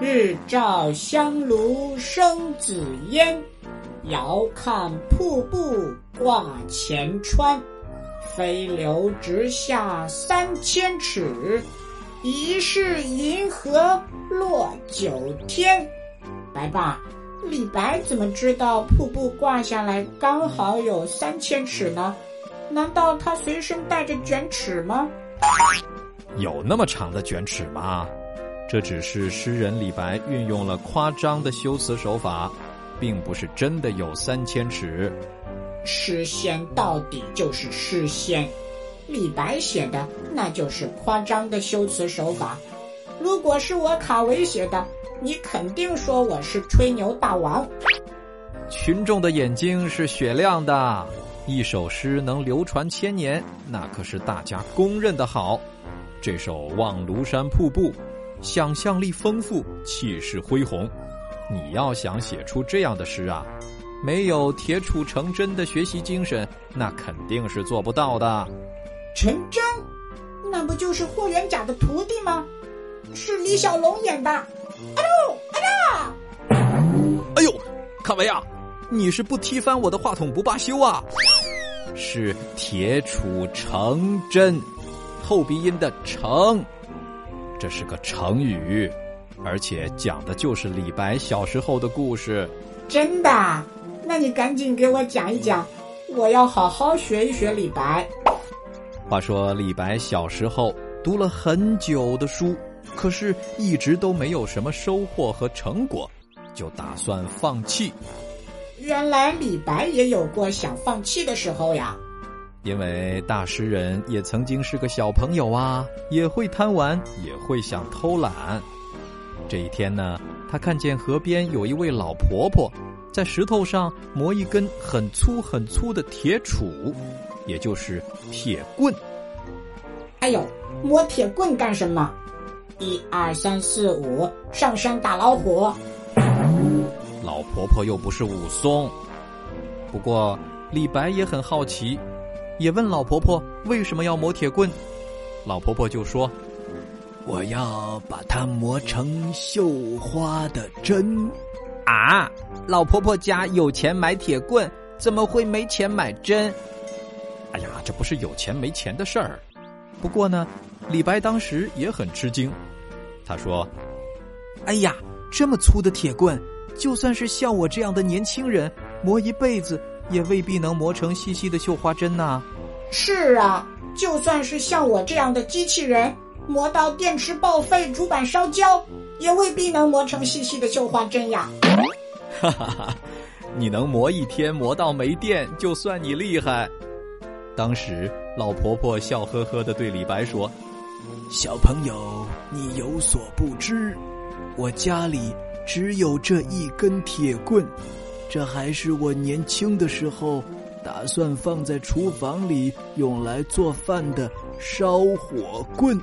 日照香炉生紫烟，遥看瀑布挂前川。飞流直下三千尺，疑是银河落九天。白爸，李白怎么知道瀑布挂下来刚好有三千尺呢？难道他随身带着卷尺吗？有那么长的卷尺吗？这只是诗人李白运用了夸张的修辞手法，并不是真的有三千尺。诗仙到底就是诗仙，李白写的那就是夸张的修辞手法。如果是我卡维写的，你肯定说我是吹牛大王。群众的眼睛是雪亮的，一首诗能流传千年，那可是大家公认的好。这首《望庐山瀑布》，想象力丰富，气势恢宏。你要想写出这样的诗啊，没有铁杵成针的学习精神，那肯定是做不到的。陈真，那不就是霍元甲的徒弟吗？是李小龙演的。哎呦，哎呀！哎呦，卡维亚，你是不踢翻我的话筒不罢休啊？是铁杵成针。后鼻音的“成”，这是个成语，而且讲的就是李白小时候的故事。真的？那你赶紧给我讲一讲，我要好好学一学李白。话说李白小时候读了很久的书，可是一直都没有什么收获和成果，就打算放弃。原来李白也有过想放弃的时候呀。因为大诗人也曾经是个小朋友啊，也会贪玩，也会想偷懒。这一天呢，他看见河边有一位老婆婆，在石头上磨一根很粗很粗的铁杵，也就是铁棍。哎呦，磨铁棍干什么？一二三四五，上山打老虎。老婆婆又不是武松。不过李白也很好奇。也问老婆婆为什么要磨铁棍，老婆婆就说：“我要把它磨成绣花的针。”啊，老婆婆家有钱买铁棍，怎么会没钱买针？哎呀，这不是有钱没钱的事儿。不过呢，李白当时也很吃惊，他说：“哎呀，这么粗的铁棍，就算是像我这样的年轻人磨一辈子。”也未必能磨成细细的绣花针呐。是啊，就算是像我这样的机器人，磨到电池报废、主板烧焦，也未必能磨成细细的绣花针呀。哈哈哈，你能磨一天磨到没电，就算你厉害。当时老婆婆笑呵呵的对李白说：“小朋友，你有所不知，我家里只有这一根铁棍。”这还是我年轻的时候打算放在厨房里用来做饭的烧火棍。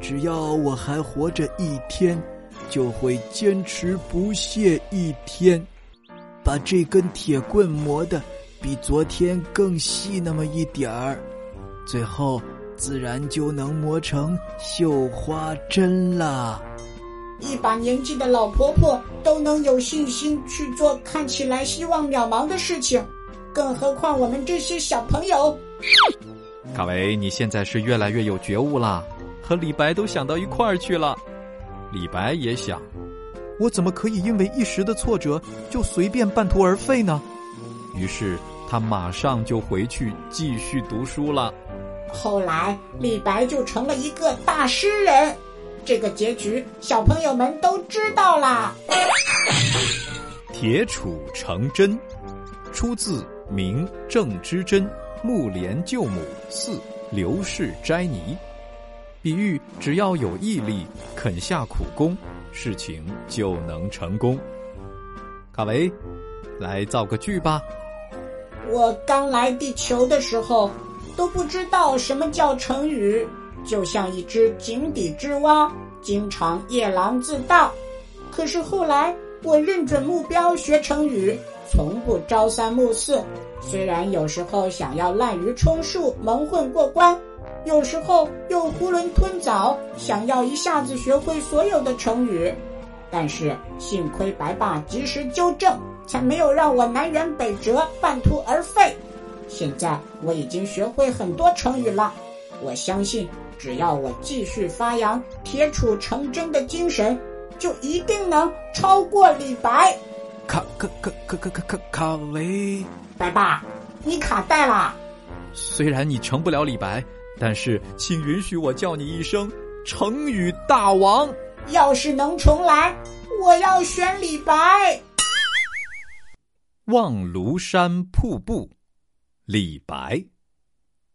只要我还活着一天，就会坚持不懈一天，把这根铁棍磨得比昨天更细那么一点儿，最后自然就能磨成绣花针了。一把年纪的老婆婆都能有信心去做看起来希望渺茫的事情，更何况我们这些小朋友。卡维，你现在是越来越有觉悟了，和李白都想到一块儿去了。李白也想，我怎么可以因为一时的挫折就随便半途而废呢？于是他马上就回去继续读书了。后来，李白就成了一个大诗人。这个结局，小朋友们都知道啦。铁杵成针，出自《明郑之真木莲救母四刘氏斋尼》，比喻只要有毅力，肯下苦功，事情就能成功。卡维，来造个句吧。我刚来地球的时候，都不知道什么叫成语。就像一只井底之蛙，经常夜郎自大。可是后来我认准目标学成语，从不朝三暮四。虽然有时候想要滥竽充数、蒙混过关，有时候又囫囵吞枣，想要一下子学会所有的成语。但是幸亏白爸及时纠正，才没有让我南辕北辙、半途而废。现在我已经学会很多成语了，我相信只要我继续发扬铁杵成针的精神，就一定能超过李白。卡卡卡卡卡卡卡卡维，白爸，你卡带啦！虽然你成不了李白，但是请允许我叫你一声成语大王。要是能重来，我要选李白。望庐山瀑布，李白。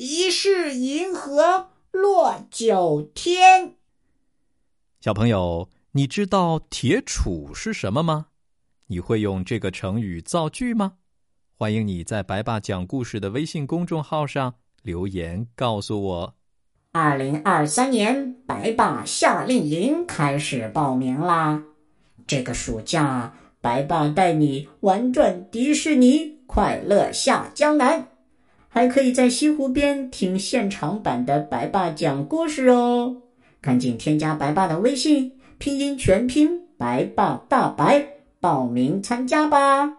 疑是银河落九天。小朋友，你知道铁杵是什么吗？你会用这个成语造句吗？欢迎你在白爸讲故事的微信公众号上留言告诉我。二零二三年白爸夏令营开始报名啦！这个暑假，白爸带你玩转迪士尼，快乐下江南，还可以在西湖边听现场版的白爸讲故事哦！赶紧添加白爸的微信，拼音全拼白爸大白，报名参加吧！